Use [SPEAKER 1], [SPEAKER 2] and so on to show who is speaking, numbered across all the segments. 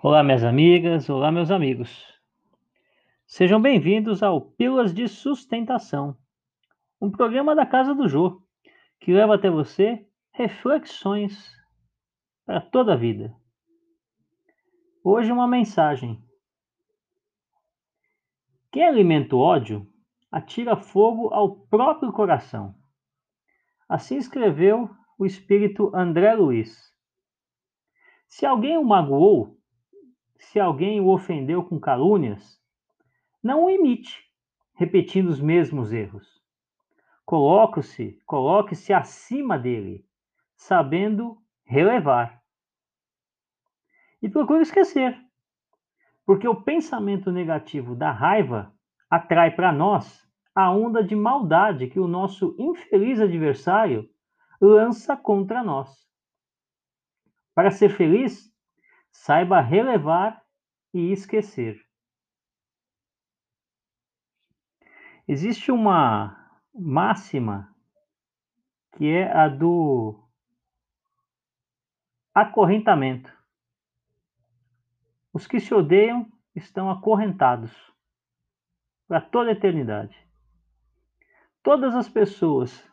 [SPEAKER 1] Olá, minhas amigas, olá, meus amigos. Sejam bem-vindos ao Pílulas de Sustentação, um programa da Casa do Jô, que leva até você reflexões para toda a vida. Hoje, uma mensagem. Quem alimenta o ódio atira fogo ao próprio coração. Assim escreveu o espírito André Luiz. Se alguém o magoou, se alguém o ofendeu com calúnias, não o imite, repetindo os mesmos erros. Coloque-se, coloque-se acima dele, sabendo relevar. E procure esquecer, porque o pensamento negativo da raiva atrai para nós a onda de maldade que o nosso infeliz adversário lança contra nós. Para ser feliz, Saiba relevar e esquecer. Existe uma máxima que é a do acorrentamento. Os que se odeiam estão acorrentados para toda a eternidade. Todas as pessoas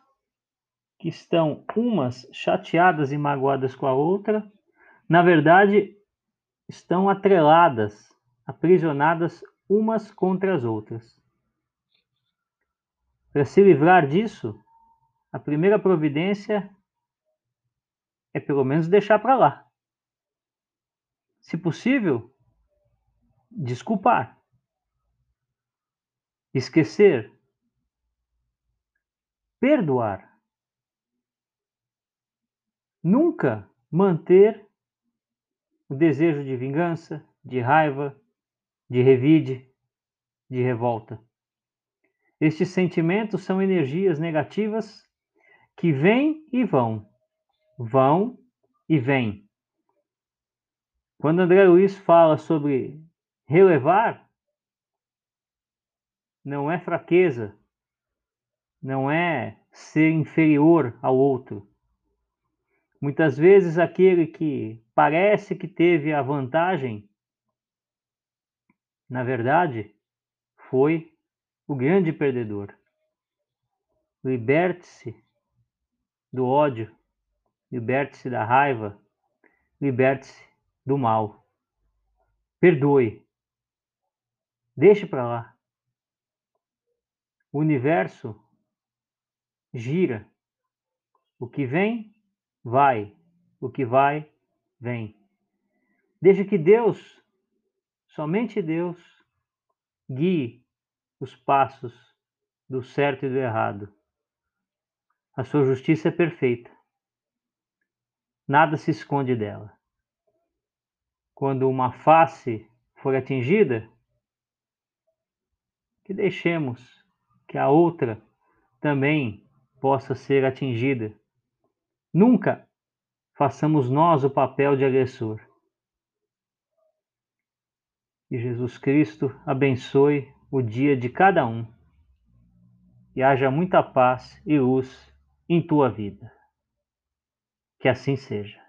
[SPEAKER 1] que estão umas chateadas e magoadas com a outra, na verdade, estão atreladas, aprisionadas umas contra as outras. Para se livrar disso, a primeira providência é pelo menos deixar para lá. Se possível, desculpar, esquecer, perdoar. Nunca manter o desejo de vingança, de raiva, de revide, de revolta. Estes sentimentos são energias negativas que vêm e vão, vão e vêm. Quando André Luiz fala sobre relevar, não é fraqueza, não é ser inferior ao outro, Muitas vezes aquele que parece que teve a vantagem, na verdade, foi o grande perdedor. Liberte-se do ódio, liberte-se da raiva, liberte-se do mal. Perdoe. Deixe para lá. O universo gira. O que vem vai, o que vai, vem. Deixa que Deus, somente Deus, guie os passos do certo e do errado. A sua justiça é perfeita. Nada se esconde dela. Quando uma face for atingida, que deixemos que a outra também possa ser atingida Nunca façamos nós o papel de agressor. E Jesus Cristo abençoe o dia de cada um e haja muita paz e luz em tua vida. Que assim seja.